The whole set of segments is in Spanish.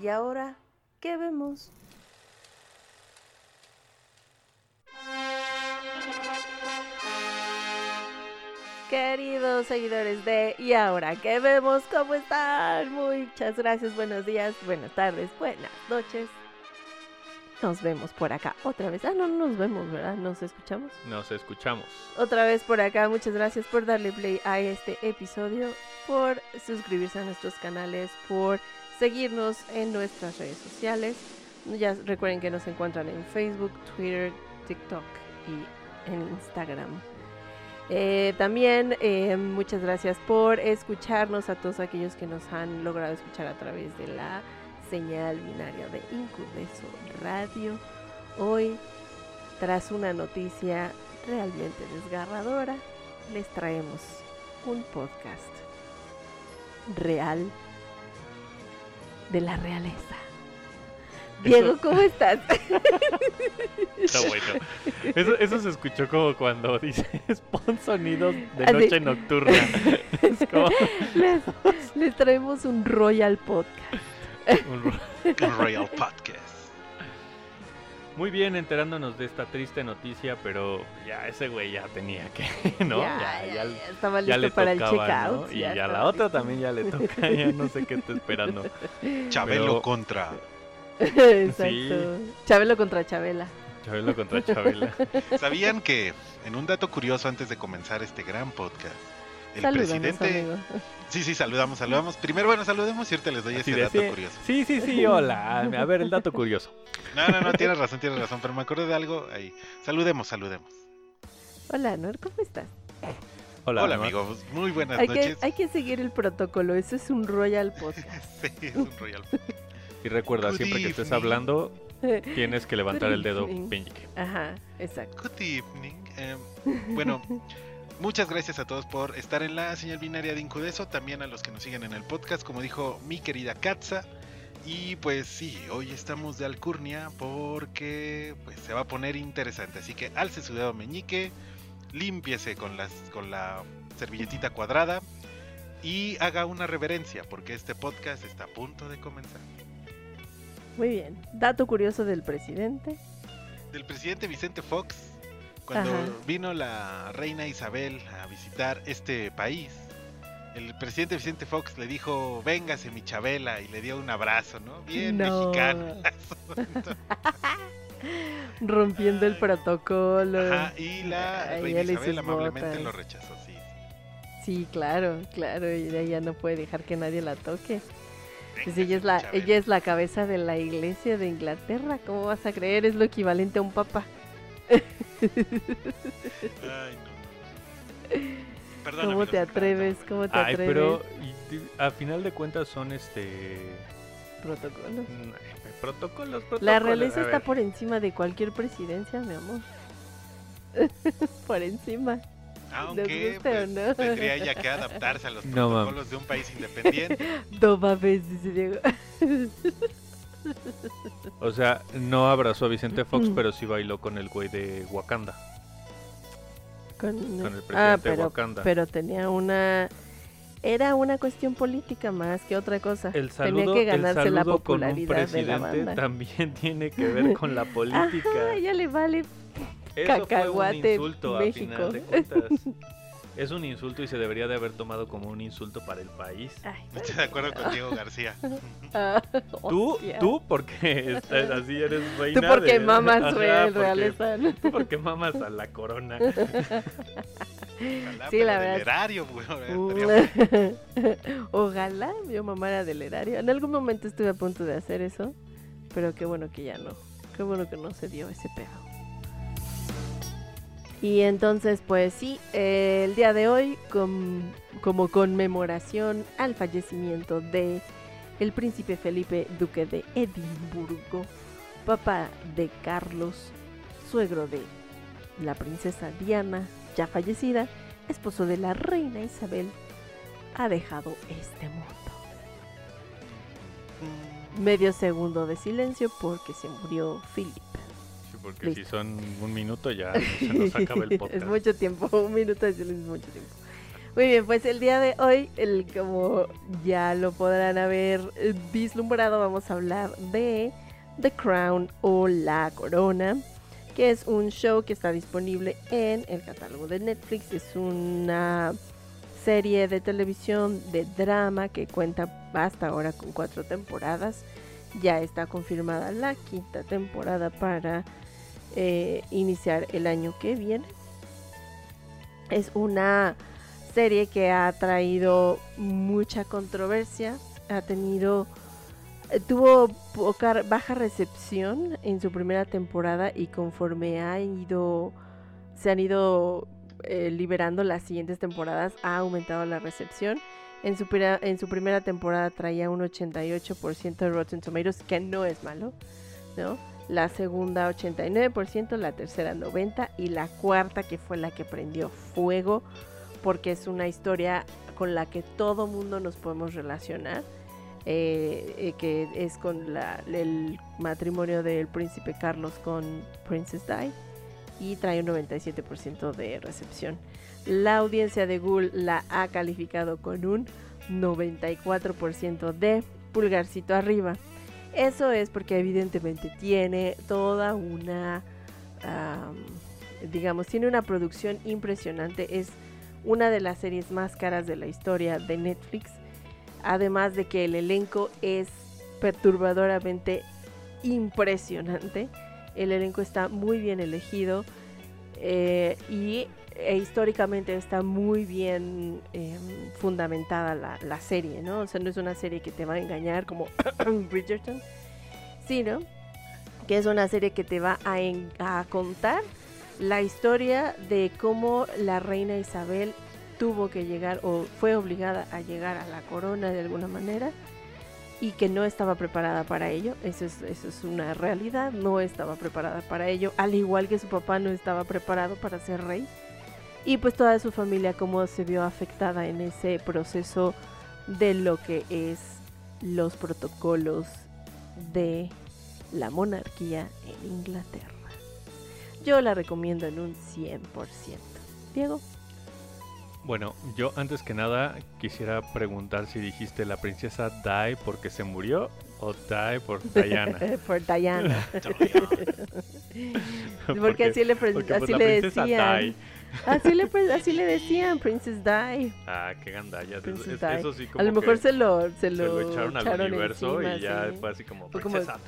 ¿Y ahora qué vemos? Queridos seguidores de ¿Y ahora qué vemos? ¿Cómo están? Muchas gracias, buenos días, buenas tardes, buenas noches. Nos vemos por acá otra vez. Ah, no, no nos vemos, ¿verdad? Nos escuchamos. Nos escuchamos. Otra vez por acá, muchas gracias por darle play a este episodio, por suscribirse a nuestros canales, por seguirnos en nuestras redes sociales. Ya recuerden que nos encuentran en Facebook, Twitter, TikTok y en Instagram. Eh, también eh, muchas gracias por escucharnos a todos aquellos que nos han logrado escuchar a través de la señal binaria de Incudeso Radio. Hoy, tras una noticia realmente desgarradora, les traemos un podcast real de la realeza. Diego, ¿cómo estás? Está bueno. Eso, eso se escuchó como cuando dices pon sonidos de Así. noche nocturna. Es como les, les traemos un Royal Podcast. Un Royal Podcast. Muy bien enterándonos de esta triste noticia, pero ya ese güey ya tenía que, ¿no? ya, ya, ya- ya estaba ya listo le para el tocaba, checkout. ¿no? Y ya la otra listo. también ya le toca, ya no sé qué está esperando. Chabelo Pero- contra. Exacto. Sí. Chabelo contra Chabela. Chabelo contra Chabela. ¿Sabían que, en un dato curioso antes de comenzar este gran podcast, el Salúdanos, presidente. amigo. Sí, sí, saludamos, saludamos. Primero, bueno, saludemos y ahorita les doy Así ese dato sí, curioso. sí, sí, sí, hola. A ver, el dato curioso. No, no, no, tienes razón, tienes razón, pero me acuerdo de algo ahí. Saludemos, saludemos. Hola, Nor, ¿cómo estás? Hola, Hola, amigos, muy buenas Hay que, noches. hay que seguir el protocolo. Eso es un Royal Podcast. Sí, es un Royal Y recuerda, Good siempre que estés evening. hablando, tienes que levantar el dedo evening. Ajá, exacto. Good evening. Eh, bueno, muchas gracias a todos por estar en la señal binaria de Incudeso, también a los que nos siguen en el podcast, como dijo mi querida Katza. Y pues sí, hoy estamos de alcurnia porque pues se va a poner interesante. Así que alce su dedo meñique, límpiese con, las, con la servilletita cuadrada y haga una reverencia porque este podcast está a punto de comenzar. Muy bien. Dato curioso del presidente. del presidente Vicente Fox cuando Ajá. vino la reina Isabel a visitar este país. El presidente Vicente Fox le dijo, véngase mi Chabela, y le dio un abrazo, ¿no? Bien No. mexicano. Rompiendo el protocolo. Ajá, y la Ay, reina Isabel amablemente botas. lo rechazó, sí. Sí, claro, claro. Y ella no puede dejar que nadie la toque. Pues ella es la, Chabela. ella es la cabeza de la iglesia de Inglaterra. ¿Cómo vas a creer? Es lo equivalente a un papa. Ay, no, no, no. Perdón, ¿Cómo te atreves? ¿Cómo te Ay, atreves? pero y a final de cuentas son este Protocolos. mm, protocolos, protocolos. La realeza está por encima de cualquier presidencia, mi amor. por encima. Aunque pues, no. tendría ella que adaptarse a los No, protocolos de un país independiente. No mames, dice Diego. O sea, no abrazó a Vicente Fox, Mm. pero sí bailó con el güey de Wakanda, Con, con el presidente ah, de pero, Wakanda. pero tenía una... Era una cuestión política más que otra cosa. el saludo, Tenía que el ganarse la saludo con un popularidad de la presidente banda. también tiene que ver con la política. Ajá, ya le vale. Eso fue un cacahuate, insulto México. a final de cuentas. Es un insulto y se debería de haber tomado como un insulto para el país. Ay, Estoy de acuerdo con Diego García. ah, Tú, tú porque estás así eres reina Tú porque de- mamas Ajá, real, porque-. Tú porque mamas a la corona. Ojalá, Sí, la del verdad. erario, güey, Mm. Ojalá mi mamá era del erario. En algún momento estuve a punto de hacer eso, pero qué bueno que ya no. Qué bueno que no se dio ese pedo. Y entonces, pues sí, el día de hoy, com- como conmemoración al fallecimiento de el príncipe Felipe, duque de Edimburgo, papá de Carlos, suegro de la princesa Diana, ya fallecida, esposo de la reina Isabel, ha dejado este mundo. Medio segundo de silencio porque se murió Philip. Porque Listo. si son un minuto ya se nos acaba el podcast. es mucho tiempo, un minuto es mucho tiempo. Muy bien, pues el día de hoy, el, como ya lo podrán haber eh, vislumbrado, vamos a hablar de The Crown o La Corona, que es un show que está disponible en el catálogo de Netflix. Es una serie de televisión de drama que cuenta hasta ahora con cuatro temporadas. Ya está confirmada la quinta temporada para eh, iniciar el año que viene. Es una serie que ha traído mucha controversia, ha tenido eh, tuvo baja recepción en su primera temporada y conforme ha ido se han ido eh, liberando las siguientes temporadas ha aumentado la recepción. En su, en su primera temporada traía un 88% de Rotten Tomatoes, que no es malo, ¿no? La segunda 89%, la tercera 90% y la cuarta que fue la que prendió fuego porque es una historia con la que todo mundo nos podemos relacionar, eh, eh, que es con el matrimonio del príncipe Carlos con Princess Di y trae un 97% de recepción. La audiencia de Google la ha calificado con un 94% de pulgarcito arriba. Eso es porque evidentemente tiene toda una, am, digamos, tiene una producción impresionante. Es una de las series más caras de la historia de Netflix. Además de que el elenco es perturbadoramente impresionante. El elenco está muy bien elegido eh, y e históricamente está muy bien eh, fundamentada la, serie, ¿no? O sea, no es una serie que te va a engañar como Bridgerton, sino que es una serie que te va a, a contar la historia de cómo la reina Isabel tuvo que llegar o fue obligada a llegar a la corona de alguna manera y que no estaba preparada para ello. Eso es, eso es una realidad, no estaba preparada para ello, al igual que su papá no estaba preparado para ser rey. Y pues toda su familia cómo se vio afectada en ese proceso de lo que es los protocolos de la monarquía en Inglaterra. Yo la recomiendo en un 100%. Diego. Bueno, yo antes que nada quisiera preguntar si dijiste la princesa Die porque se murió o Die por Diana. Por Diana. porque, Porque- así le, Porque pues, así le decían. Die. Así le, pre- así le decían, Princess Di. Ah, qué gandallas. Princess Es- eso sí como A lo mejor que se lo, se se lo, lo echaron al universo encima, y ya sí. fue así como Fue como- princesa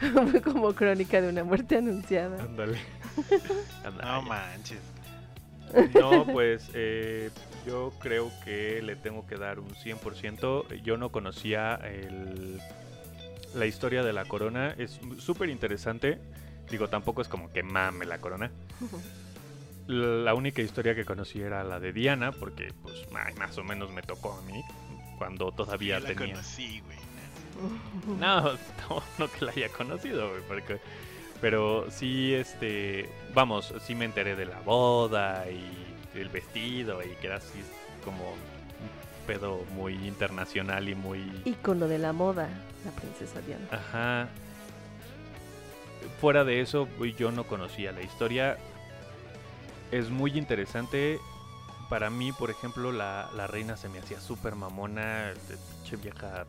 Die. Fue como crónica de una muerte anunciada. Ándale. No Gandalla. manches. No, pues eh, yo creo que le tengo que dar un 100%. Yo no conocía el- la historia de la corona. Es súper interesante. Digo, tampoco es como que mame la corona. La única historia que conocí era la de Diana, porque pues ay, más o menos me tocó a mí cuando todavía la tenía... conocí, güey. No, no, no que la haya conocido, güey, porque... Pero sí, este... Vamos, sí me enteré de la boda y el vestido y que era así como un pedo muy internacional y muy... Ícono de la moda, la princesa Diana. Ajá. Fuera de eso, yo no conocía la historia. Es muy interesante. Para mí, por ejemplo, la, la reina se me hacía súper mamona. de Pinche vieja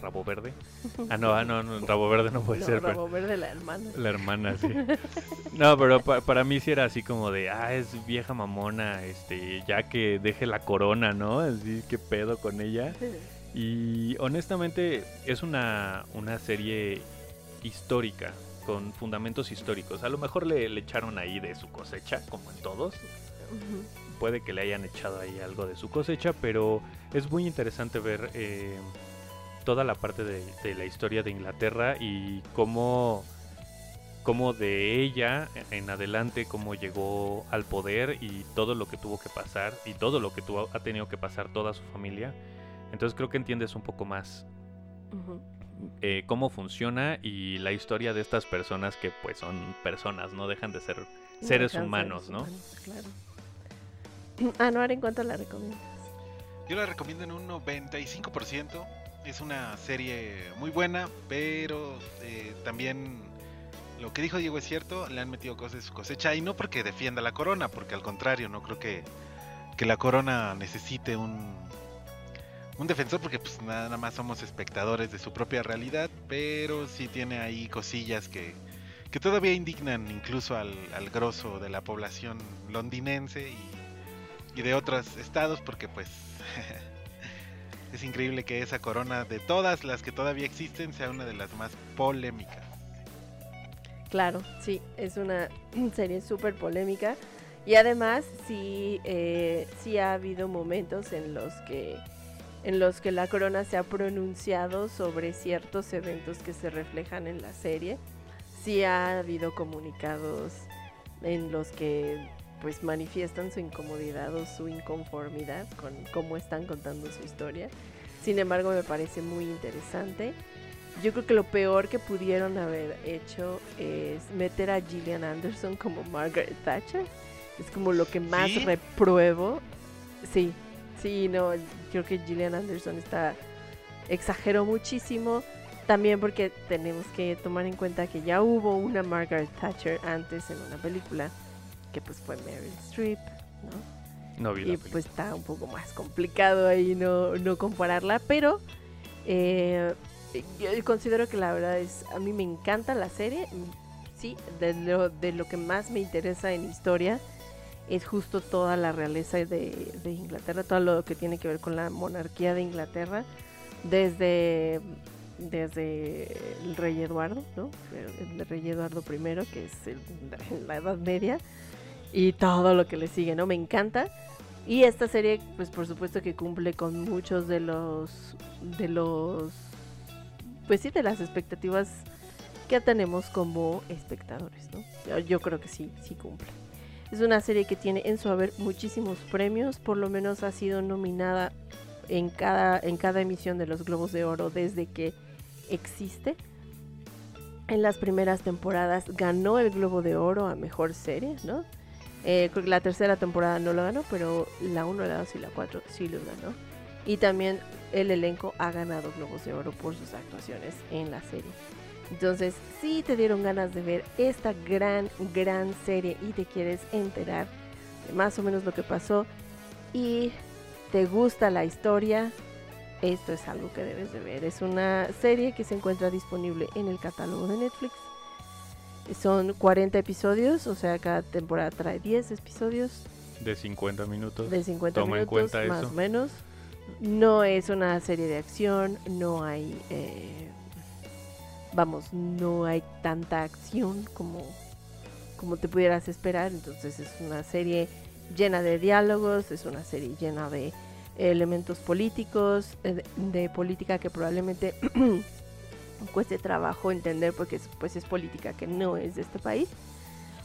rabo verde. Ah, no, ah, no, no, rabo verde no puede No, ser. pero- Rabo Verde, la hermana. la hermana, sí. No, pero pa- para mí sí era así como de, ah, es vieja mamona, este, ya que deje la corona, ¿no? Así, qué pedo con ella. Y honestamente es una, una serie histórica, con fundamentos históricos. A lo mejor le, le echaron ahí de su cosecha, como en todos. Puede que le hayan echado ahí algo de su cosecha, pero es muy interesante ver eh, toda la parte de, de la historia de Inglaterra y cómo, cómo de ella en adelante, cómo llegó al poder y todo lo que tuvo que pasar y todo lo que tuvo, ha tenido que pasar toda su familia. Entonces creo que entiendes un poco más. Eh, cómo funciona y la historia de estas personas que pues son personas, no dejan de ser seres humanos, seres ¿no? humanos, claro. Ah, no, ahora en cuánto la recomiendas. Yo la recomiendo en un 95%. Es una serie muy buena, pero eh, también lo que dijo Diego es cierto, le han metido cosas de su cosecha y no porque defienda la corona, porque al contrario, no creo que, que la corona necesite un, un defensor, porque pues nada más somos espectadores de su propia realidad, pero sí tiene ahí cosillas que, que todavía indignan incluso al, al grosso de la población londinense y, de otros estados, porque pues es increíble que esa corona de todas las que todavía existen sea una de las más polémicas. Claro, sí, es una serie súper polémica. Y además, sí, eh, sí ha habido momentos en los que en los que la corona se ha pronunciado sobre ciertos eventos que se reflejan en la serie. Sí ha habido comunicados en los que pues manifiestan su incomodidad o su inconformidad con cómo están contando su historia. Sin embargo, me parece muy interesante. Yo creo que lo peor que pudieron haber hecho es meter a Gillian Anderson como Margaret Thatcher. Es como lo que más ¿Sí? repruebo. Sí, sí, no, creo que Gillian Anderson está exageró muchísimo. También porque tenemos que tomar en cuenta que ya hubo una Margaret Thatcher antes en una película, que pues fue Meryl Streep, ¿no? No vi y pues está un poco más complicado ahí no, no compararla, pero eh, yo considero que la verdad es, a mí me encanta la serie, sí, de lo, de lo que más me interesa en historia es justo toda la realeza de, Inglaterra, todo lo que tiene que ver con la monarquía de Inglaterra, desde, desde el rey Eduardo, ¿no? El rey Eduardo I, que es el- la Edad Media, y todo lo que le sigue, ¿no? Me encanta. Y esta serie, pues por supuesto que cumple con muchos de los, de los, pues sí, de las expectativas que tenemos como espectadores, ¿no? Yo creo que sí, sí cumple. Es una serie que tiene en su haber muchísimos premios, por lo menos ha sido nominada en cada, en cada emisión de los Globos de Oro desde que existe. En las primeras temporadas ganó el Globo de Oro a Mejor Serie, ¿no? Eh, creo que la tercera temporada no lo ganó, pero la 1, la 2 y la 4 sí lo ganó. Y también el elenco ha ganado Globos de Oro por sus actuaciones en la serie. Entonces, si te dieron ganas de ver esta gran, gran serie y te quieres enterar de más o menos lo que pasó y te gusta la historia, esto es algo que debes de ver. Es una serie que se encuentra disponible en el catálogo de Netflix. Son 40 episodios, o sea, cada temporada trae 10 episodios De 50 minutos. de 50 Toma en minutos cuenta más eso. o menos. No es una serie de acción, no hay, eh, vamos, no hay tanta acción como, como te pudieras esperar. Entonces es una serie llena de diálogos, es una serie llena de elementos políticos, eh, de, política que probablemente cueste trabajo entender porque es, pues es política que no es de este país.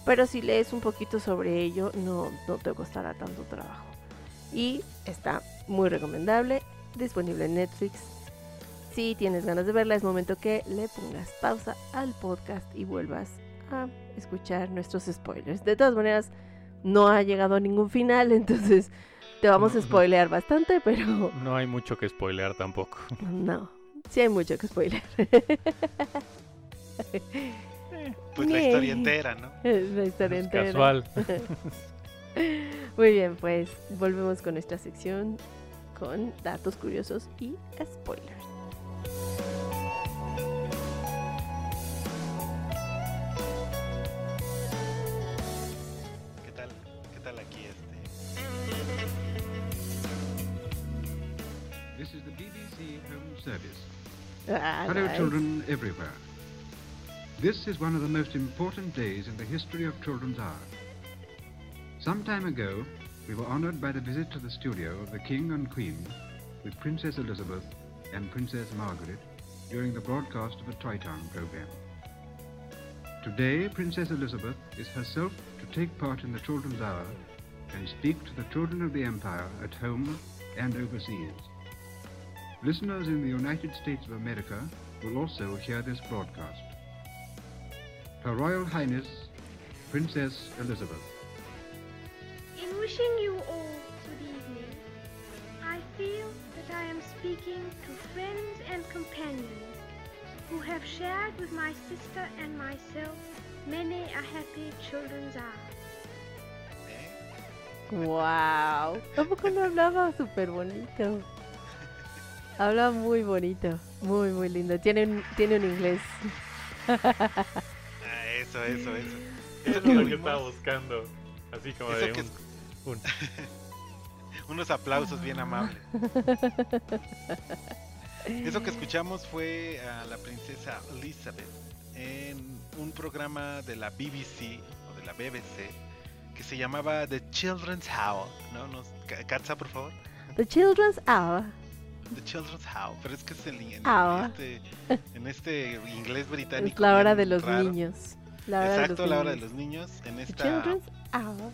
Pero si lees un poquito sobre ello, no, no te costará tanto trabajo. Y está muy recomendable, disponible en Netflix. Si tienes ganas de verla, es momento que le pongas pausa al podcast y vuelvas a escuchar nuestros spoilers. De todas maneras, no ha llegado a ningún final, entonces te vamos a spoilear bastante, pero No hay mucho que spoilear tampoco. no, sí hay mucho que spoiler. Pues la historia entera, ¿no? La historia Es entera. casual. Muy bien, pues volvemos con nuestra sección con datos curiosos y spoilers. Service. Ah, Hello, nice. children everywhere. This is one of the most important days in the history of Children's Hour. Some time ago, we were honored by the visit to the studio of the King and Queen with Princess Elizabeth and Princess Margaret during the broadcast of a Toy Town program. Today, Princess Elizabeth is herself to take part in the Children's Hour and speak to the children of the Empire at home and overseas. Listeners in the United States of America will also hear this broadcast. Her Royal Highness, Princess Elizabeth. In wishing you all good evening, I feel that I am speaking to friends and companions who have shared with my sister and myself many a happy children's hour. Wow. Tampoco no hablaba súper bonito. Habla muy bonito, muy muy lindo. Tiene un, tiene un inglés. Ah, eso, eso, eso. Eso Es lo que estaba buscando. Así como Eso de que un, un- unos aplausos bien amables. Eso que escuchamos fue a la princesa Elizabeth en un programa de la BBC o de la BBC que se llamaba The Children's Hour, ¿no? Nos, Katza, por favor. The Children's Hour. The Children's Hour, pero es que es el, en, este, en este inglés británico. Es la hora de los raro. niños. La hora Exacto, de los la hora de niños. los niños. En The esta. Children's Hour.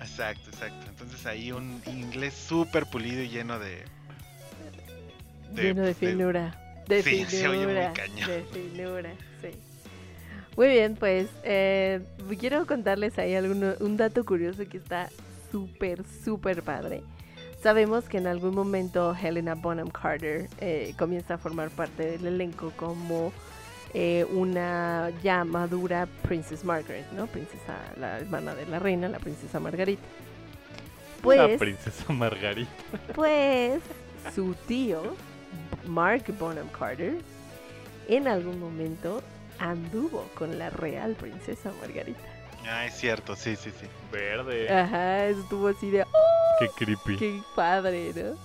Exacto, exacto. Entonces ahí un inglés súper pulido y lleno de. de- Lleno de de- finura. De Sí, se oye muy finura. cañón. De finura, sí. Muy bien, pues eh, quiero contarles ahí alguno, un dato curioso que está súper, súper padre. Sabemos que en algún momento Helena Bonham Carter eh, comienza a formar parte del elenco como eh, una ya madura Princess Margaret, ¿no? Princesa, la hermana de la reina, la princesa Margarita. la Pues, princesa Margarita. pues su tío, Mark Bonham Carter, en algún momento anduvo con la real princesa Margarita. Ah, es cierto, sí, sí, sí. Verde. Ajá, estuvo así de, ¡oh, Qué creepy. qué padre, ¿no?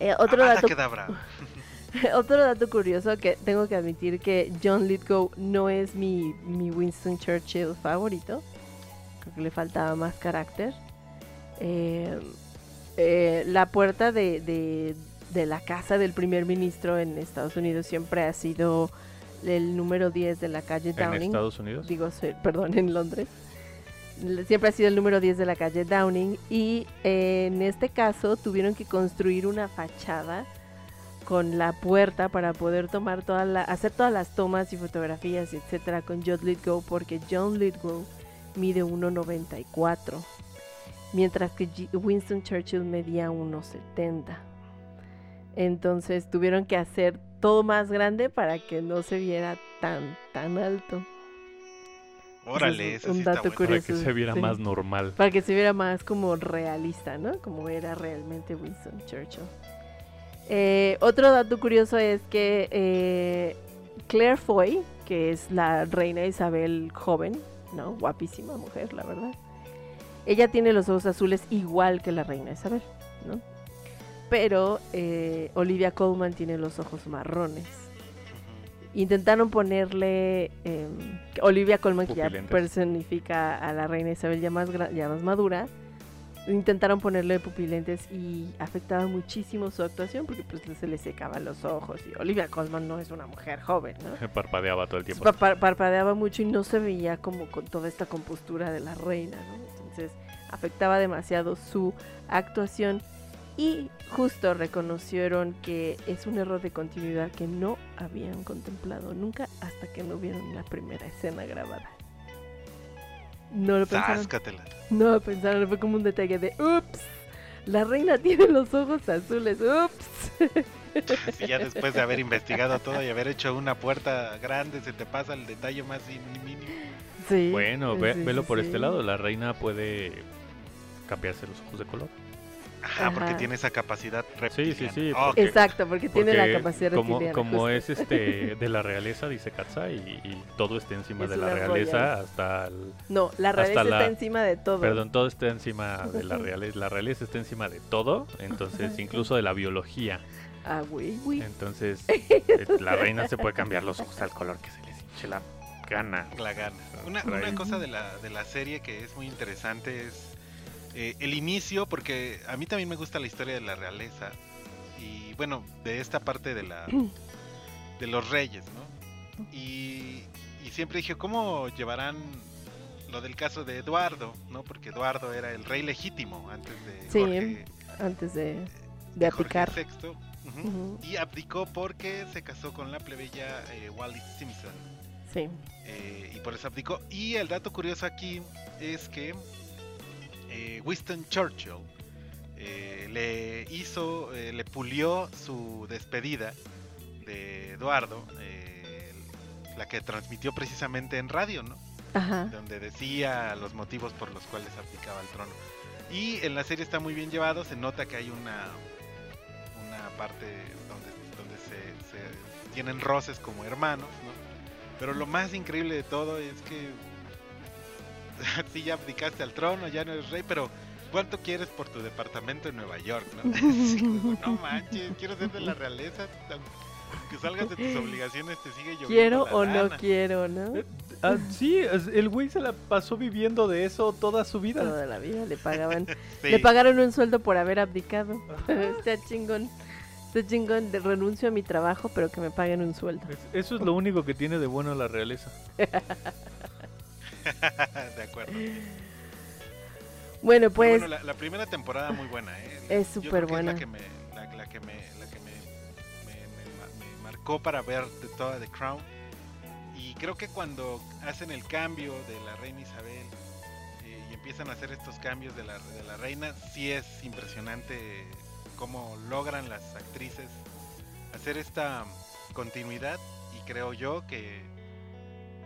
Eh, otro, Ah, dato, otro dato curioso que tengo que admitir que John Lithgow no es mi, mi Winston Churchill favorito. Creo que le faltaba más carácter. Eh, eh, la puerta de, de- de la casa del primer ministro en Estados Unidos siempre ha sido el número 10 de la calle ¿En Downing. Estados Unidos? Digo, perdón, en Londres. Siempre ha sido el número 10 de la calle Downing y eh, en este caso tuvieron que construir una fachada con la puerta para poder tomar toda la, hacer todas las tomas y fotografías, etcétera, con John Lithgow, porque John Lithgow mide 1.94, mientras que Winston Churchill medía 1.70. Entonces tuvieron que hacer todo más grande para que no se viera tan, tan alto. Órale, es eso un sí está dato bueno. Para curioso. que se viera sí. más normal. Para que se viera más como realista, ¿no? Como era realmente Winston Churchill. Eh, otro dato curioso es que eh, Claire Foy, que es la reina Isabel joven, ¿no? Guapísima mujer, la verdad. Ella tiene los ojos azules igual que la reina Isabel, ¿no? Pero eh, Olivia Colman tiene los ojos marrones. Intentaron ponerle em, Olivia Colman, que ya personifica a la reina Isabel ya más, ya más madura. Intentaron ponerle pupilentes y afectaba muchísimo su actuación porque pues se le secaban los ojos. Y Olivia Colman no es una mujer joven, ¿no? Parpadeaba todo el tiempo. Pa- pa- parpadeaba mucho y no se veía como con toda esta compostura de la reina, ¿no? Entonces afectaba demasiado su actuación y justo reconocieron que es un error de continuidad que no habían contemplado nunca hasta que no vieron la primera escena grabada. No lo pensaron, Sáscatela. no lo pensaron, fue como un detalle de ups, la reina tiene los ojos azules, ups. Si ya después de haber investigado todo y haber hecho una puerta grande, se te pasa el detalle más mínimo. Sí, Bueno, sí, ve- sí, velo sí, por sí. este lado. La reina puede cambiarse los ojos de color. Ajá, porque Ajá. tiene esa capacidad Sí, reptiliana. sí, sí. Ok. porque- Exacto, porque, tiene porque la capacidad como, reptiliana, como justo. es este de la realeza, dice Katza, y, y todo está encima Es de la realeza royal. hasta el... No, la realeza hasta la- está encima de todo. Perdón, todo está encima de la realeza. La realeza está encima de todo, entonces incluso de la biología. Ah, güey, güey. Entonces eh, la reina se puede cambiar los ojos al color que se les hinche la gana. La gana. Una, una cosa de la, de la serie que es muy interesante es eh, el inicio, porque a mí también me gusta la historia de la realeza. Y bueno, de esta parte de la de los reyes, ¿no? Y, y siempre dije, ¿cómo llevarán lo del caso de Eduardo, ¿no? Porque Eduardo era el rey legítimo antes de Sí. Jorge. Antes de... de Jorge. VI, ujú, Ujú, y abdicó porque se casó con la plebeya eh, Wallis Simpson. Sí. eh, y por eso abdicó. Y el dato curioso aquí es que eh, Winston Churchill eh, le hizo, eh, le pulió su despedida de Eduardo, la que transmitió precisamente en radio, ¿no? Ajá. donde decía los motivos por los cuales abdicaba el trono. Y en la serie está muy bien llevado, se nota que hay una una parte donde, donde se, se tienen roces como hermanos, ¿no? Pero lo más increíble de todo es que sí ya abdicaste al trono, ya no eres rey, pero ¿cuánto quieres por tu departamento en Nueva York, no? Sí, como, no manches, quiero ser de la realeza, aunque salgas de tus obligaciones te sigue lloviendo Quiero la o no lana. quiero, ¿no? Eh, ah, sí, el güey se la pasó viviendo de eso toda su vida. Toda la vida le pagaban. Sí. Le pagaron un sueldo por haber abdicado. Está chingón. Está chingón. De renuncio a mi trabajo, pero que me paguen un sueldo. Es- Eso es lo único que tiene de bueno la realeza. de acuerdo. Bueno, pues bueno, la, la primera temporada muy buena, ¿eh? Es súper es buena. la que me, la, la que me, la que me, me- me ma- me marcó para ver de toda The Crown. Y creo que cuando hacen el cambio de la reina Isabel eh, y empiezan a hacer estos cambios de la, de la reina, sí es impresionante cómo logran las actrices hacer esta continuidad. Y creo yo que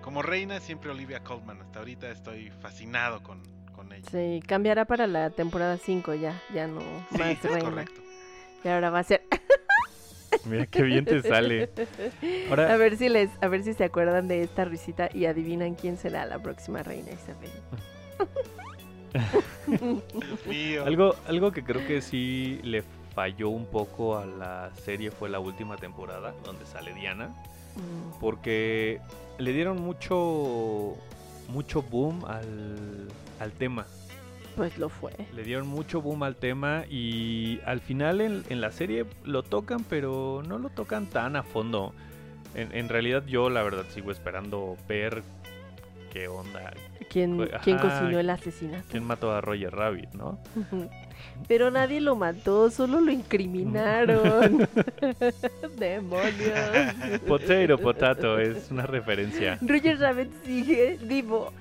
como reina siempre Olivia Colman. Hasta ahorita estoy fascinado con, con ella. sí, cambiará para la temporada 5 ya. Ya no Sí, más es reina. correcto. Y ahora va a ser. Mira qué bien te sale. A Ahora, ver si les, a ver si se acuerdan de esta risita y adivinan quién será la próxima reina Isabel. Algo, algo que creo que sí le falló un poco a la serie fue la última temporada, donde sale Diana. Mm, Porque le dieron mucho, mucho boom al, al tema. Pues lo fue. Le dieron mucho boom al tema y al final en, en la serie lo tocan, pero no lo tocan tan a fondo. En, en realidad yo la verdad sigo esperando ver qué onda, ¿Quién, Pues, quién cocinó el asesinato? quién mató a Roger Rabbit, ¿no? Pero nadie lo mató, solo lo incriminaron. Demonios. Potato, potato, es una referencia. Roger Rabbit sigue vivo.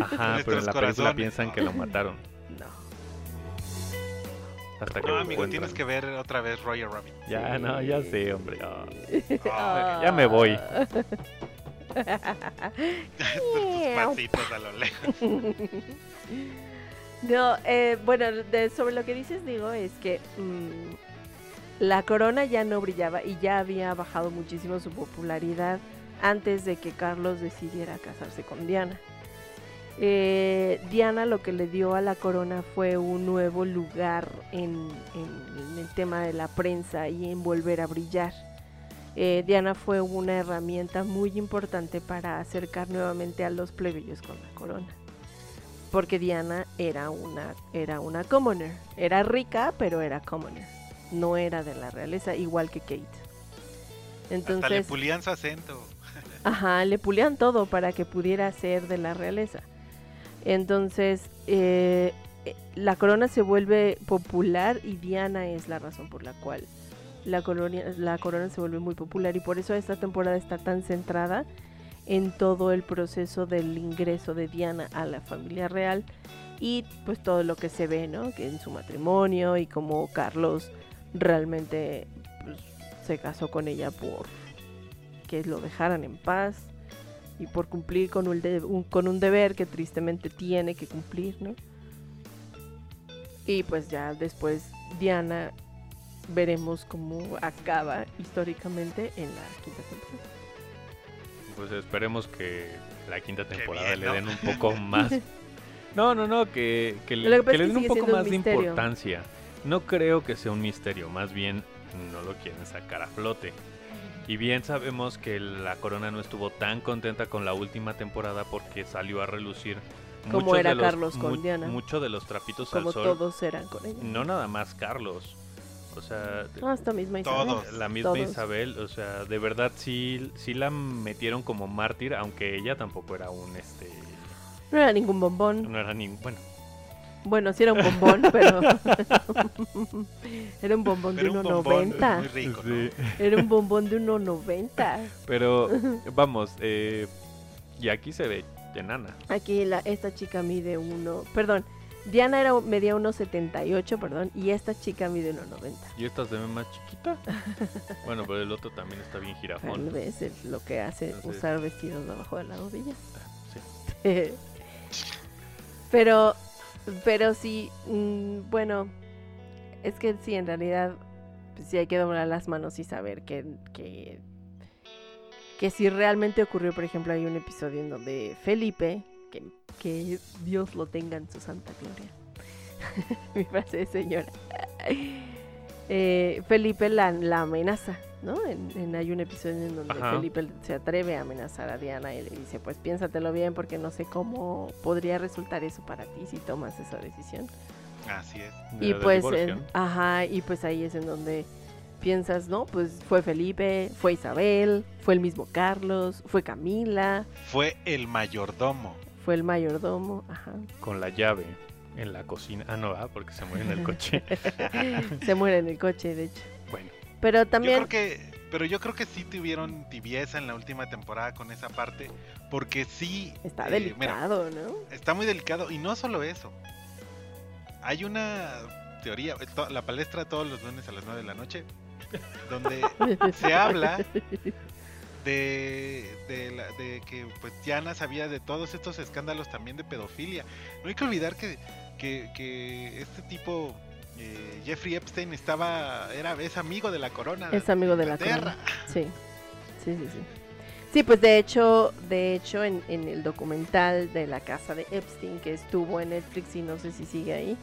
Ajá, pero en la película piensan que lo mataron. No. Hasta que No, lo amigo, encuentran. tienes que ver otra vez Roger Rabbit. Ya, no, ya sé, hombre. ah. Ah, ya me voy. tus pasitos a lo lejos. No, eh, bueno, de- sobre lo que dices, digo, es que mm, la corona ya no brillaba y ya había bajado muchísimo su popularidad antes de que Carlos decidiera casarse con Diana. Eh, Diana lo que le dio a la corona fue un nuevo lugar en, el tema de la prensa y en volver a brillar. Eh, Diana fue una herramienta muy importante para acercar nuevamente a los plebeyos con la corona porque Diana era una era una commoner, era rica pero era commoner, no era de la realeza igual que Kate. Hasta le Entonces, pulían su acento. ajá, le pulían todo para que pudiera ser de la realeza. Entonces, eh, la corona se vuelve popular y Diana es la razón por la cual la, colonia, la corona se vuelve muy popular y por eso esta temporada está tan centrada en todo el proceso del ingreso de Diana a la familia real y pues todo lo que se ve, ¿no? Que en su matrimonio y como Carlos realmente pues, se casó con ella por que lo dejaran en paz y por cumplir con un, un- con un deber que tristemente tiene que cumplir, ¿no? Y pues ya después Diana veremos cómo acaba históricamente en la quinta temporada. Pues esperemos que la quinta temporada bien, le ¿no? den un poco más. No, no, no, que, que le, que que den un poco un más de importancia. No creo que sea un misterio, más bien no lo quieren sacar a flote. Y bien sabemos que la corona no estuvo tan contenta con la última temporada porque salió a relucir Como muchos era de los, Carlos con mu- Diana. mucho de los trapitos Como al sol. todos eran con ella. No nada más Carlos. O sea, No, hasta misma Isabel. Todos. la misma Todos. Isabel, o sea, de verdad sí, sí la metieron como mártir, aunque ella tampoco era un, este, No era ningún bombón. no era ni, bueno, Bueno, sí era un bombón, pero. era un bombón de Pero un bombón 1.90. muy rico, ¿no? Sí. Era un bombón de 1.90. Pero vamos, eh, y aquí se ve enana. Aquí la, esta chica mide uno. Perdón, Diana era, medía 1.78, perdón, y esta chica mide 1.90. ¿Y esta se ve más chiquita? Bueno, pero el otro también está bien Tal jirafón. vez es lo que hace Entonces- usar vestidos debajo de la rodilla. Sí. pero, pero sí, mm, bueno, es que sí, en realidad, pues sí hay que doblar las manos y saber que, que, que si realmente ocurrió, por ejemplo, hay un episodio en donde Felipe, que, Dios lo tenga en su santa gloria, mi frase de señora, eh, Felipe la, la amenaza, ¿no? En, en- hay un episodio en donde Ajá. Felipe se atreve a amenazar a Diana y le dice, pues piénsatelo bien porque no sé cómo podría resultar eso para ti si tomas esa decisión. Así es. De Y pues, en- ajá, y pues ahí es en donde piensas, ¿no? Pues fue Felipe, fue Isabel, fue el mismo Carlos, fue Camila, Fue el mayordomo. Fue el mayordomo, ajá. Con la llave en la cocina. Ah, no, ah, porque se muere en el coche. Se muere en el coche, de hecho. bueno, Pero Yo también, creo que, pero yo creo que sí tuvieron tibieza en la última temporada con esa parte, porque sí está eh, mira, delicado, ¿no? está muy delicado y no solo eso. Hay una teoría, esto- la palestra todos los lunes a las 9 de la noche, donde se habla de, de, la- de que pues Diana sabía de todos estos escándalos también de pedofilia. No hay que olvidar que, que, que este tipo, eh, Jeffrey Epstein, estaba, era, es amigo de la corona. Es amigo de la Inglaterra. Sí, sí, sí, sí. Sí, pues de hecho, de hecho en, en el documental de la casa de Epstein que estuvo en Netflix y no sé si sigue ahí,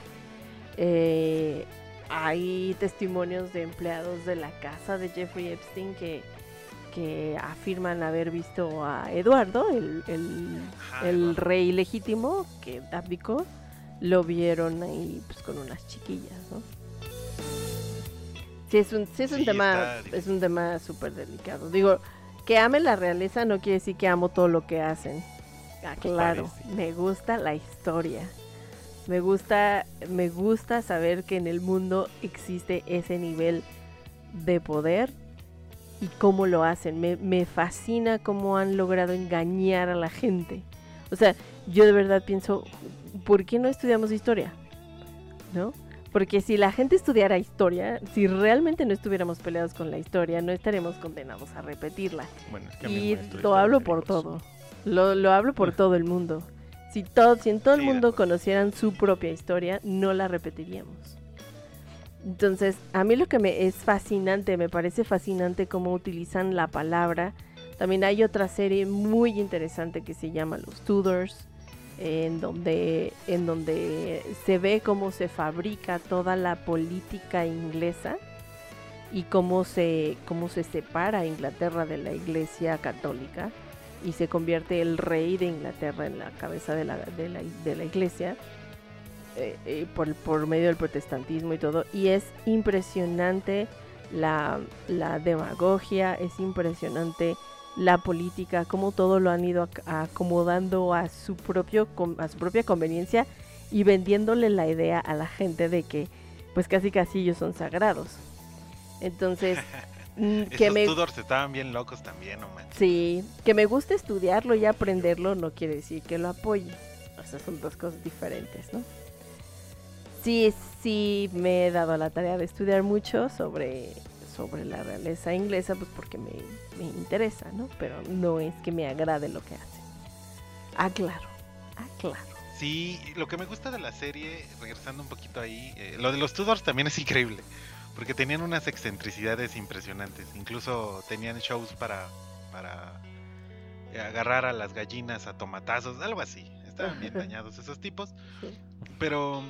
eh, hay testimonios de empleados de la casa de Jeffrey Epstein que, que afirman haber visto a Eduardo, el, el, Ajá, el Eduardo. rey legítimo que abdicó, lo vieron ahí pues con unas chiquillas, ¿no? Sí, es un, sí es un Sí, tema, está es un tema súper delicado. Digo, que ame la realeza no quiere decir que amo todo lo que hacen. Ah, claro, me gusta la historia. Me gusta, me gusta saber que en el mundo existe ese nivel de poder y cómo lo hacen. Me, me fascina cómo han logrado engañar a la gente. O sea, yo de verdad pienso, ¿por qué no estudiamos historia? ¿No? Porque si la gente estudiara historia, si realmente no estuviéramos peleados con la historia, no estaríamos condenados a repetirla. bueno, es que a mí Y lo hablo por todo. Lo, lo hablo por todo el mundo. Si, todo, si en todo el mundo conocieran su propia historia, no la repetiríamos. Entonces, a mí lo que me es fascinante, me parece fascinante cómo utilizan la palabra. También hay otra serie muy interesante que se llama Los Tudors, en donde, en donde se ve cómo se fabrica toda la política inglesa y cómo se, cómo se separa Inglaterra de la Iglesia Católica y se convierte el rey de Inglaterra en la cabeza de la, de la, de la Iglesia eh, eh, por, por medio del protestantismo y todo. Y es impresionante la, la demagogia, es impresionante la política, cómo todo lo han ido ac- acomodando a su, propio, a su propia conveniencia y vendiéndole la idea a la gente de que pues casi casi ellos son sagrados. Entonces, mm, que Esos me, Tudors estaban bien locos también, no manches. Sí, que me guste estudiarlo y aprenderlo no quiere decir que lo apoye. O sea, son dos cosas diferentes, ¿no? Sí, sí me he dado la tarea de estudiar mucho sobre, sobre la realeza inglesa, pues porque me, me interesa, ¿no? Pero no es que me agrade lo que hacen. Aclaro, aclaro. Sí, lo que me gusta de la serie, regresando un poquito ahí, eh, lo de los Tudors también es increíble, porque tenían unas excentricidades impresionantes, incluso tenían shows para, para eh, agarrar a las gallinas a tomatazos, algo así, estaban bien dañados esos tipos, pero,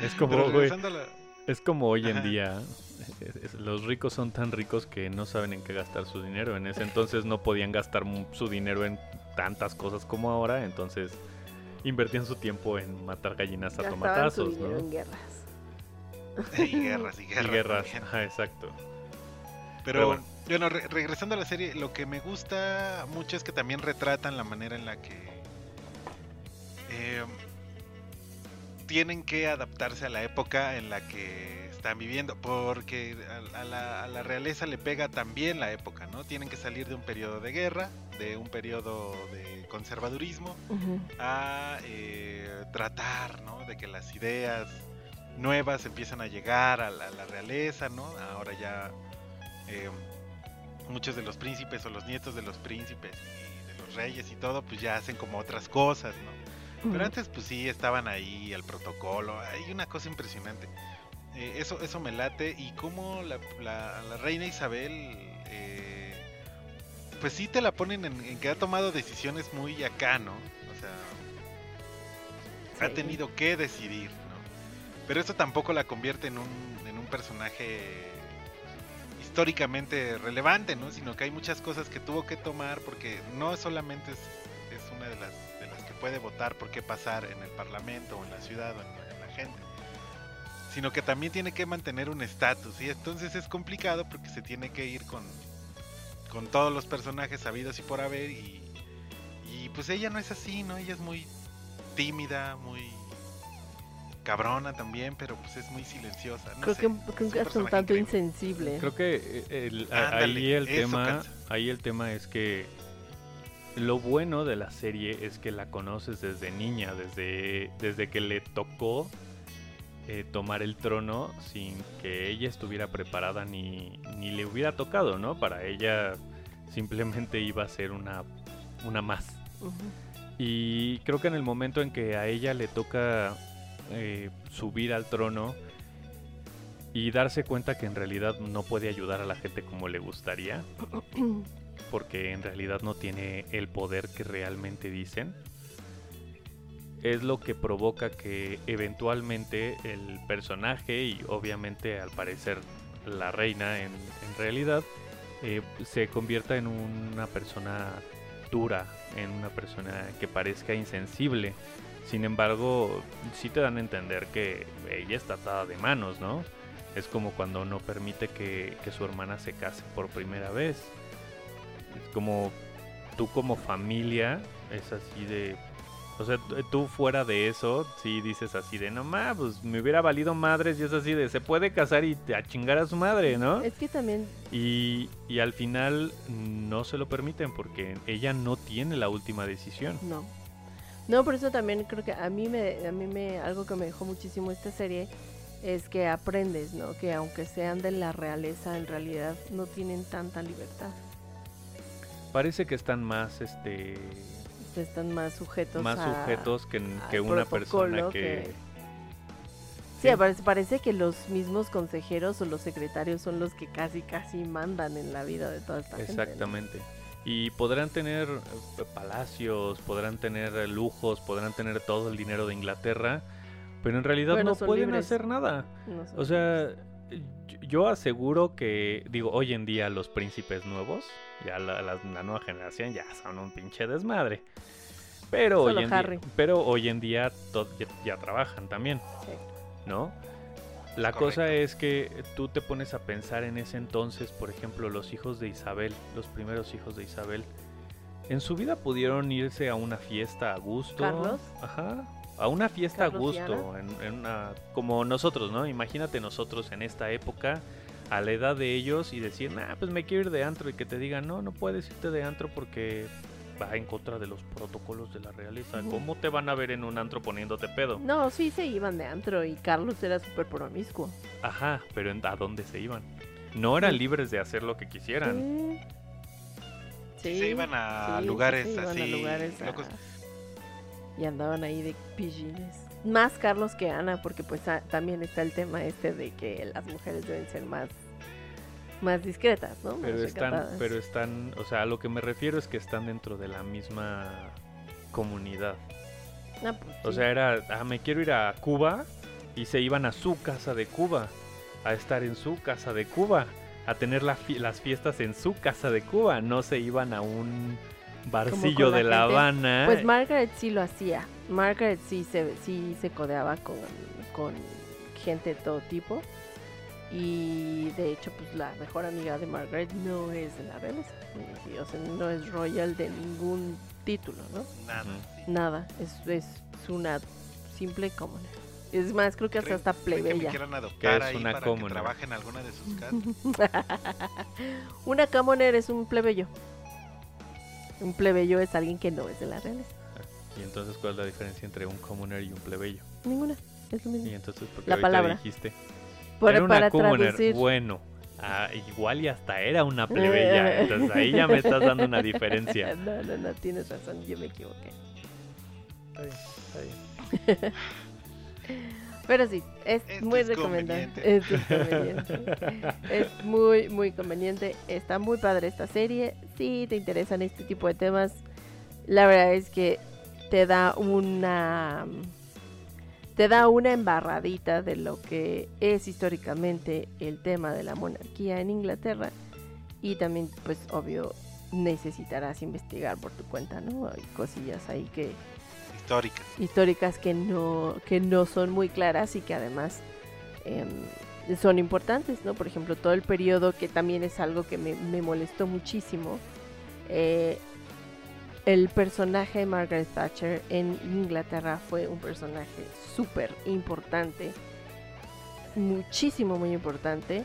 Es como, güey, la- es como hoy en día. los ricos son tan ricos que no saben en qué gastar su dinero. En ese entonces no podían gastar su dinero en tantas cosas como ahora. Entonces invertían su tiempo en matar gallinas a tomatazos, ¿no? en guerras. y guerras y Y guerras. guerras. también. Ajá, exacto. Pero, Pero bueno, bueno. re- regresando a la serie, lo que me gusta mucho es que también retratan la manera en la que eh, tienen que adaptarse a la época en la que están viviendo, porque a, a la, a la realeza le pega también la época, ¿no? Tienen que salir de un periodo de guerra, de un periodo de conservadurismo, a eh, tratar, ¿no? De que las ideas nuevas empiezan a llegar a la, a la realeza, ¿no? Ahora ya eh, muchos de los príncipes o los nietos de los príncipes y de los reyes y todo, pues ya hacen como otras cosas, ¿no? Pero antes pues sí estaban ahí el protocolo, hay una cosa impresionante. Eh, eso, eso me late y como la, la- la reina Isabel, eh, pues sí te la ponen en, en que ha tomado decisiones muy acá, ¿no? O sea, ha tenido que decidir, ¿no? Pero eso tampoco la convierte en un, en un personaje históricamente relevante, ¿no? Sino que hay muchas cosas que tuvo que tomar porque no solamente es, puede votar por qué pasar en el parlamento o en la ciudad o en, la- en la gente, sino que también tiene que mantener un estatus y entonces es complicado porque se tiene que ir con, con todos los personajes sabidos y por haber y, y pues ella no es así, ¿no? Ella es muy tímida, muy cabrona también, pero pues es muy silenciosa. no Creo sé, que, es creo un que hasta un tanto increíble. insensible. Creo que eh, el- a- Ándale, ahí el tema, ahí el tema es que lo bueno de la serie es que la conoces desde niña, desde, desde que le tocó eh, tomar el trono sin que ella estuviera preparada ni, ni le hubiera tocado, ¿no? Para ella simplemente iba a ser una, una más. Y creo que en el momento en que a ella le toca eh, subir al trono y darse cuenta que en realidad no puede ayudar a la gente como le gustaría, porque en realidad no tiene el poder que realmente dicen, es lo que provoca que eventualmente el personaje y obviamente al parecer la reina en, realidad eh, se convierta en una persona dura, en una persona que parezca insensible. Sin embargo, sí te dan a entender que ella está atada de manos, ¿no? Es como cuando no permite que su hermana se case por primera vez. Es como tú como familia es así de... O sea, tú- fuera de eso, sí dices así de, no ma, pues me hubiera valido madres y es así de, se puede casar y a chingar a su madre, ¿no? Es que también Y, y al final no se lo permiten porque ella no tiene la última decisión. No. No, por eso también creo que a mí me, a mí me, algo que me dejó muchísimo esta serie es que aprendes, ¿no? Que aunque sean de la realeza, en realidad no tienen tanta libertad. Parece que están más, este, Están más sujetos más a- sujetos que, una persona que... que- Sí. Sí, parece, parece que los mismos consejeros o los secretarios son los que casi, casi mandan en la vida de toda esta gente. ¿no? Exactamente. Y podrán tener eh, palacios, podrán tener lujos, podrán tener todo el dinero de Inglaterra, pero en realidad Pero no pueden libres. hacer nada. No O sea, yo aseguro que, digo, hoy en día los príncipes nuevos, ya la, la- la nueva generación ya son un pinche desmadre. Pero, Solo hoy en, día, pero hoy en día ya, ya trabajan también, Sí. ¿no? La Es cosa correcto. es que tú te pones a pensar en ese entonces, por ejemplo, los hijos de Isabel, los primeros hijos de Isabel, en su vida pudieron irse a una fiesta a gusto. ¿Carlos? Ajá. A una fiesta a ¿Carlos y gusto, en, en una, como nosotros, ¿no? Imagínate nosotros en esta época, a la edad de ellos, y decir, nah, pues me quiero ir de antro, y que te digan, no, no puedes irte de antro porque va en contra de los protocolos de la realeza. ¿Cómo te van a ver en un antro poniéndote pedo? No, sí se iban de antro y Carlos era súper promiscuo. Ajá, pero ¿en- ¿a dónde se iban? No eran libres de hacer lo que quisieran. Sí. Sí, se iban a sí, sí lugares se iban a así lugares a- locos. Y andaban ahí de pillines. Más Carlos que Ana, porque pues también está el tema este de que las mujeres deben ser más más discretas, ¿no? Pero Más están, recatadas. pero están, o sea, a lo que me refiero es que están dentro de la misma comunidad. Ah, pues, O sí. sea, era, ah, me quiero ir a Cuba y se iban a su casa de Cuba, a estar en su casa de Cuba, a tener la fi- las fiestas en su casa de Cuba, no se iban a un barcillo de La gente. Habana. Pues Margaret sí lo hacía. Margaret sí se, sí se codeaba con, con gente de todo tipo. Y de hecho, pues la mejor amiga de Margaret no es de la realeza. O sea, no es royal de ningún título, ¿no? Nada. Nada. Es, es una simple comuna. Es más, creo que hasta ¿Creen- hasta creen que me plebeya. ¿Qué adoptar es ahí una para commoner? que trabaje en alguna de sus casas. Una commoner es un plebeyo. Un plebeyo es alguien que no es de la realeza. Y entonces, ¿cuál es la diferencia entre un commoner y un plebeyo? Ninguna. Es lo mismo. Y entonces, ¿por qué La palabra. dijiste? Por- era una para commoner, traducir. bueno. Ah, igual y hasta era una plebeya. Entonces ahí ya me estás dando una diferencia. No, no, no, tienes razón, yo me equivoqué. Está bien, está bien. Pero sí, es Esto muy es recomendable. Esto es conveniente. es muy, muy conveniente. Está muy padre esta serie. Si te interesan este tipo de temas, la verdad es que te da una. Te da una embarradita de lo que es históricamente el tema de la monarquía en Inglaterra. Y también, pues, obvio, necesitarás investigar por tu cuenta, ¿no? Hay cosillas ahí que, Histórica. históricas que no, que no son muy claras y que además em, son importantes, ¿no? Por ejemplo, todo el periodo, que también es algo que me, molestó muchísimo, eh, el personaje de Margaret Thatcher en Inglaterra fue un personaje súper importante, muchísimo, muy importante.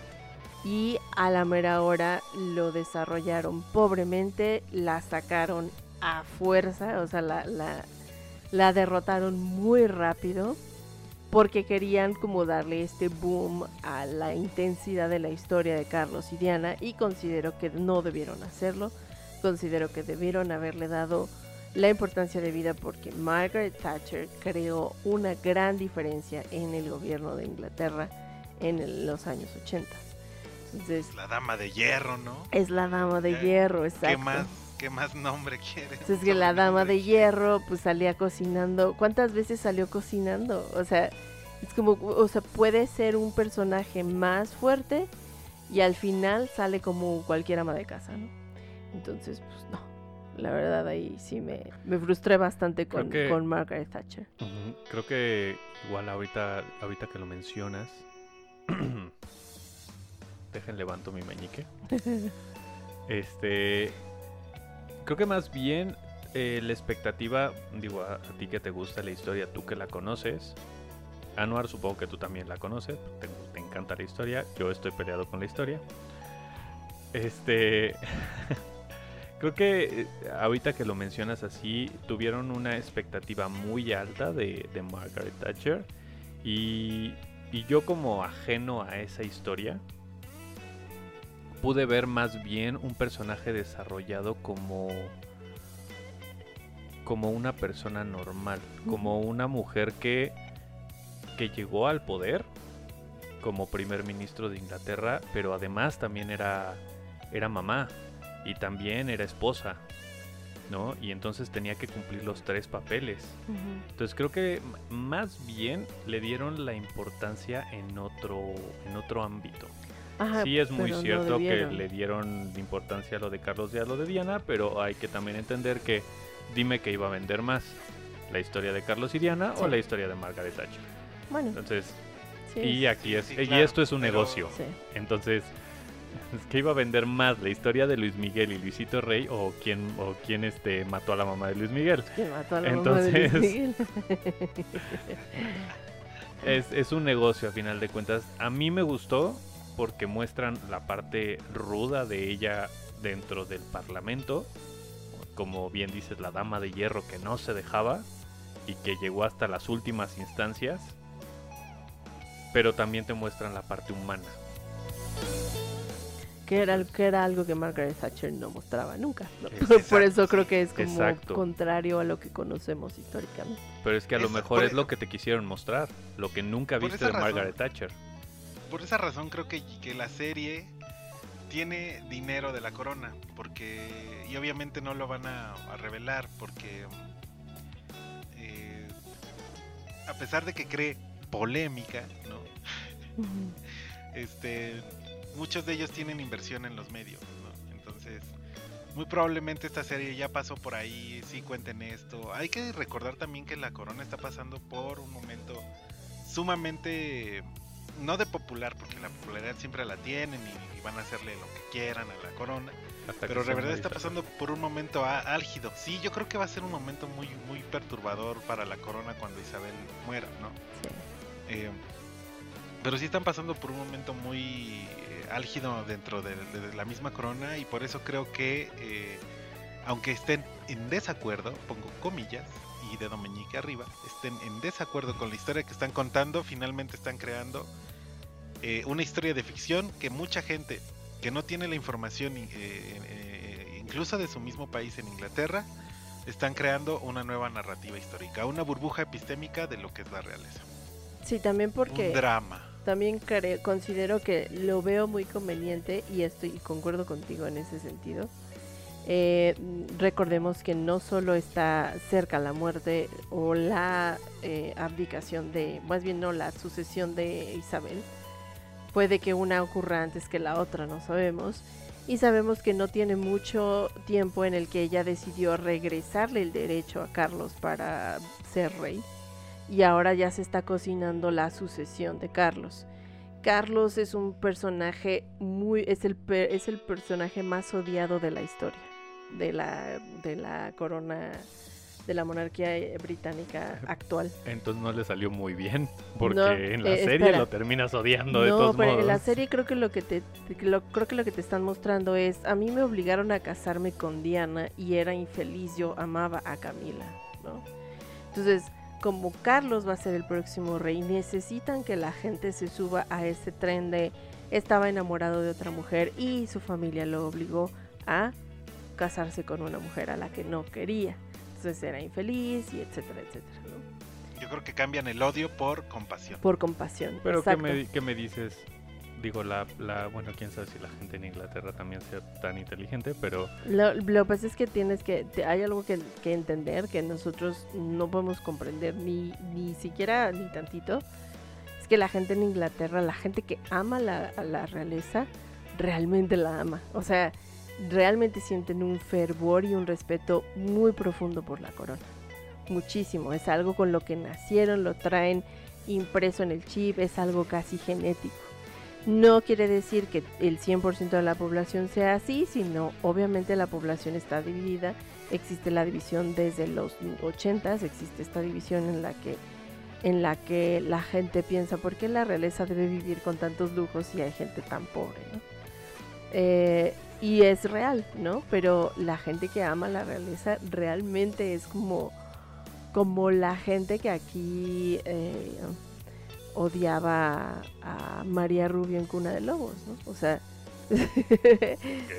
Y a la mera hora lo desarrollaron pobremente, la sacaron a fuerza, o sea, la, la derrotaron muy rápido porque querían como darle este boom a la intensidad de la historia de Carlos y Diana y considero que no debieron hacerlo, considero que debieron haberle dado la importancia de vida porque Margaret Thatcher creó una gran diferencia en el gobierno de Inglaterra en los años 80. Entonces, La dama de hierro, ¿no? es la dama de hierro, exacto. ¿Qué más, ¿Qué más nombre quieres? Entonces que la dama de hierro pues salía cocinando. ¿Cuántas veces salió cocinando? O sea, es como, o sea, puede ser un personaje más fuerte y al final sale como cualquier ama de casa, ¿no? Entonces, pues no. La verdad ahí sí me, me frustré bastante con, que- con Margaret Thatcher. Creo que igual ahorita, ahorita que lo mencionas, dejen levanto mi meñique. Este, creo que más bien eh, la expectativa, digo, a, ti que te gusta la historia, tú que la conoces, Anuar supongo que tú también la conoces, te, encanta la historia, yo estoy peleado con la historia. Este, creo que eh, ahorita que lo mencionas así, tuvieron una expectativa muy alta de, de Margaret Thatcher y yo como ajeno a esa historia, pude ver más bien un personaje desarrollado como como una persona normal, como una mujer que que llegó al poder como primer ministro de Inglaterra, pero además también era era mamá y también era esposa, ¿no? Y entonces tenía que cumplir los tres papeles. Entonces creo que más bien le dieron la importancia en otro en otro ámbito. Ajá, Sí, es muy no cierto que le dieron importancia a lo de Carlos y a lo de Diana, pero hay que también entender que dime que iba a vender más, la historia de Carlos y Diana o la historia de Margaret Thatcher. Bueno, Entonces, sí, y aquí es, sí, y esto es un pero- negocio. sí. Entonces, es que iba a vender más la historia de Luis Miguel y Luisito Rey o quién o quién este mató a la mamá de Luis Miguel. ¿Quién mató a la mamá de Luis Entonces- Miguel? Es, es un negocio a final de cuentas. A mí me gustó porque muestran la parte ruda de ella dentro del parlamento. Como bien dices, la dama de hierro que no se dejaba y que llegó hasta las últimas instancias. Pero también te muestran la parte humana. que era, que era algo que Margaret Thatcher no mostraba nunca. ¿no? Exacto, Por, eso creo que es como Exacto. contrario a lo que conocemos históricamente. Pero es que a lo mejor es e- lo que te quisieron mostrar. Lo que nunca viste de razón. Margaret Thatcher. Por esa razón creo que, que la serie tiene dinero de la corona, porque y obviamente no lo van a, a revelar, porque eh, a pesar de que cree polémica, ¿no? este, muchos de ellos tienen inversión en los medios, ¿no? Entonces, muy probablemente esta serie ya pasó por ahí, sí cuenten esto. Hay que recordar también que la corona está pasando por un momento sumamente no de popular, porque la popularidad siempre la tienen y, y van a hacerle lo que quieran a la corona, Hasta pero de sea verdad está pasando por un momento álgido. Sí, yo creo que va a ser un momento muy muy perturbador para la corona cuando Isabel muera, ¿no? Sí. Eh, pero sí están pasando por un momento muy eh, álgido dentro de, de la misma corona y por eso creo que eh, aunque estén en desacuerdo, pongo comillas y dedo meñique arriba, estén en desacuerdo con la historia que están contando, finalmente están creando eh, una historia de ficción que mucha gente que no tiene la información eh, eh, incluso de su mismo país en Inglaterra, están creando una nueva narrativa histórica, una burbuja epistémica de lo que es la realeza. Sí, también porque Un drama. también cre- considero que lo veo muy conveniente y estoy y concuerdo contigo en ese sentido. Eh, recordemos que no solo está cerca la muerte o la eh, abdicación de, más bien no, la sucesión de Isabel. Puede que una ocurra antes que la otra, no sabemos. Y sabemos que no tiene mucho tiempo en el que ella decidió regresarle el derecho a Carlos para ser rey y ahora ya se está cocinando la sucesión de Carlos. Carlos es un personaje muy es el es el personaje más odiado de la historia de la de la corona de la monarquía eh, británica actual. Entonces no le salió muy bien, porque No, en la eh, serie espera. lo terminas odiando de No, todos pero modos. en la serie creo que lo que te lo- creo que lo que te están mostrando es a mí me obligaron a casarme con Diana y era infeliz, yo amaba a Camila, ¿no? Entonces, como Carlos va a ser el próximo rey, necesitan que la gente se suba a ese tren de estaba enamorado de otra mujer y su familia lo obligó a casarse con una mujer a la que no quería. Entonces era infeliz y etcétera, etcétera, ¿no? Yo creo que cambian el odio por compasión. Por compasión. Pero ¿qué me, qué me dices? Digo, la, la, bueno, quién sabe si la gente en Inglaterra también sea tan inteligente, pero Lo, lo que pasa es que tienes que, te- hay algo que, que entender que nosotros no podemos comprender ni, ni siquiera ni tantito. Es que la gente en Inglaterra, la gente que ama la, la realeza, realmente la ama. O sea, realmente sienten un fervor y un respeto muy profundo por la corona. Muchísimo. Es algo con lo que nacieron, lo traen impreso en el chip, es algo casi genético. No quiere decir que el 100% de la población sea así, sino obviamente la población está dividida. Existe la división desde los 80s, existe esta división en la que en la que la gente piensa por qué la realeza debe vivir con tantos lujos y hay gente tan pobre. Eh, y es real, ¿no? Pero la gente que ama la realeza realmente es como como la gente que aquí eh, odiaba a María Rubio en Cuna de Lobos, ¿no? O sea,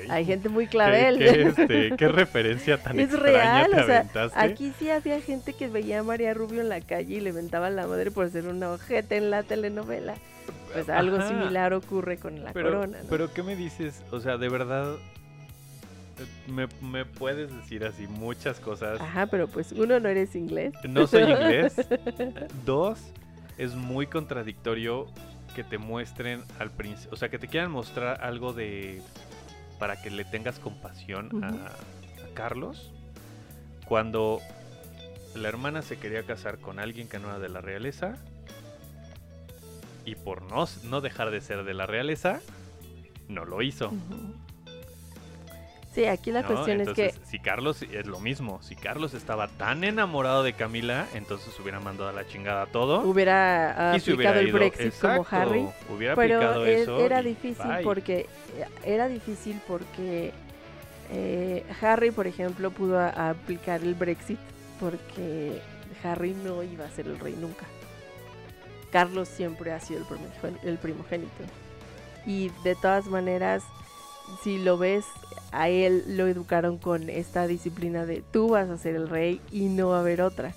hay gente muy clavel. ¿Qué, qué, este, qué referencia tan Es extraña real, te o sea, aventaste? Aquí sí había gente que veía a María Rubio en la calle y le ventaba la madre por ser una ojete en la telenovela. Pues algo Ajá. similar ocurre con la pero, corona, ¿no? pero ¿qué me dices? O sea, de verdad, me, me puedes decir así muchas cosas. Ajá, pero pues uno no eres inglés. No soy inglés. Dos, es muy contradictorio que te muestren al principio, o sea, que te quieran mostrar algo de para que le tengas compasión a Carlos cuando la hermana se quería casar con alguien que no era de la realeza y por no, no dejar de ser de la realeza, no lo hizo. Sí, aquí la ¿no? cuestión entonces, es que si Carlos es lo mismo, si Carlos estaba tan enamorado de Camila, entonces hubiera mandado a la chingada todo. hubiera y se aplicado hubiera el Brexit como Harry. Hubiera Pero es- eso. era difícil bye. porque era difícil porque eh, Harry, por ejemplo, pudo aplicar el Brexit porque Harry no iba a ser el rey nunca. Carlos siempre ha sido el, primogénito. Y de todas maneras, si lo ves, a él lo educaron con esta disciplina de tú vas a ser el rey y no va a haber otra.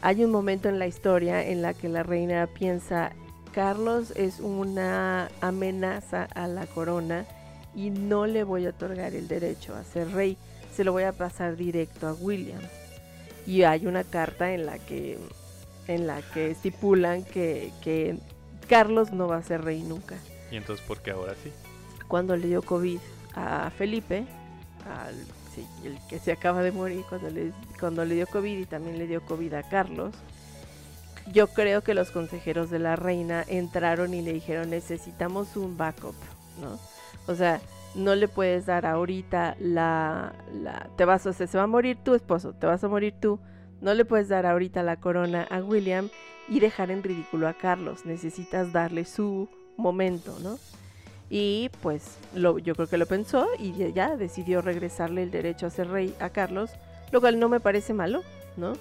Hay un momento en la historia en la que la reina piensa, Carlos es una amenaza a la corona y no le voy a otorgar el derecho a ser rey, se lo voy a pasar directo a William. Y hay una carta en la que en la que estipulan que, que Carlos no va a ser rey nunca. Y entonces, ¿por qué ahora sí? Cuando le dio COVID a Felipe, al, sí, el que se acaba de morir, cuando le, cuando le dio COVID y también le dio COVID a Carlos, yo creo que los consejeros de la reina entraron y le dijeron necesitamos un backup, ¿no? O sea, no le puedes dar ahorita la, la te vas, o sea, se va a morir tu esposo, te vas a morir tú, no le puedes dar ahorita la corona a William y dejar en ridículo a Carlos. Necesitas darle su momento, ¿no? Y pues lo, yo creo que lo pensó y ya- decidió regresarle el derecho a ser rey a Carlos, lo cual no me parece malo, ¿no?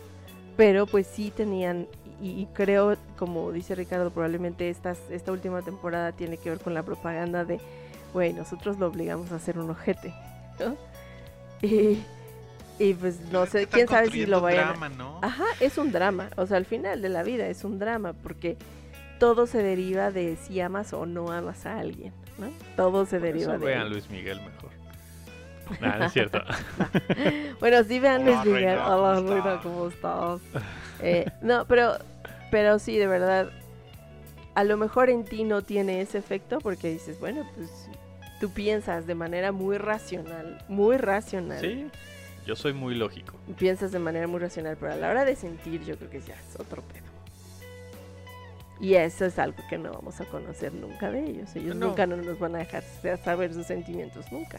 Pero pues sí tenían, y, y creo, como dice Ricardo, probablemente estas, esta última temporada tiene que ver con la propaganda de, güey, nosotros lo obligamos a hacer un ojete, ¿no? Y, y pues no sé, quién sabe si lo vayan drama, ¿no? Ajá, es un drama. O sea, al final de la vida es un drama porque todo se deriva de si amas o no amas a alguien, ¿no? Todo se Por deriva eso de vean. Luis Miguel mejor. Nah, no es cierto. Bueno, sí vean Hola, Luis Miguel. Reina, Hola, ¿cómo Reina, estás? ¿cómo estás? Eh, no, pero, pero sí, de verdad, a lo mejor en ti no tiene ese efecto porque dices, bueno, pues tú piensas de manera muy racional, muy racional. sí, yo soy muy lógico. piensas de manera muy racional, pero a la hora de sentir yo creo que ya es otro pedo. Y eso es algo que no vamos a conocer nunca de ellos. Ellos No. nunca no nos van a dejar sa- saber sus sentimientos, nunca.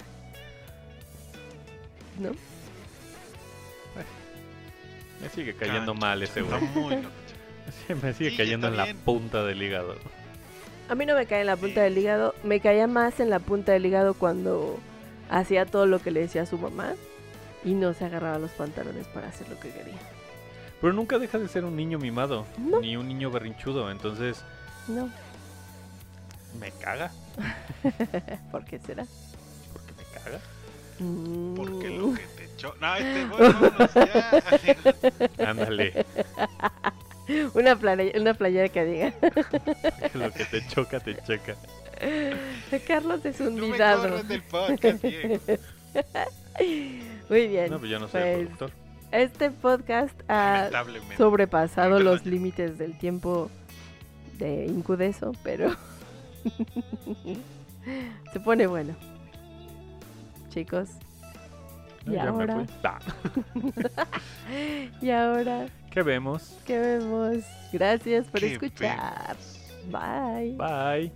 ¿No? Me sigue cayendo Cancha, mal ese güey. muy me sigue Sí, cayendo en bien. la punta del hígado. A mí no me cae en la punta del hígado, me caía más en la punta del hígado cuando hacía todo lo que le decía a su mamá y no se agarraba los pantalones para hacer lo que quería. Pero nunca deja de ser un niño mimado, No. ni un niño berrinchudo, entonces No, me caga, ¿por qué será? porque me caga. Porque Mm. lo que te echó. No, este, bueno, vámonos ya. Ándale, Una, playa, una playera que diga. lo que te choca, te checa. Carlos es un me del podcast, Diego. Muy bien. No, pues yo no soy el pues, productor. este podcast ha sobrepasado Perdón, los límites del tiempo de Incudeso, pero se pone bueno. Chicos, No, y ya me ahora. Ah, y ahora, ¿Qué vemos? ¿qué vemos? Gracias por ¿Qué escuchar. Bye. Bye.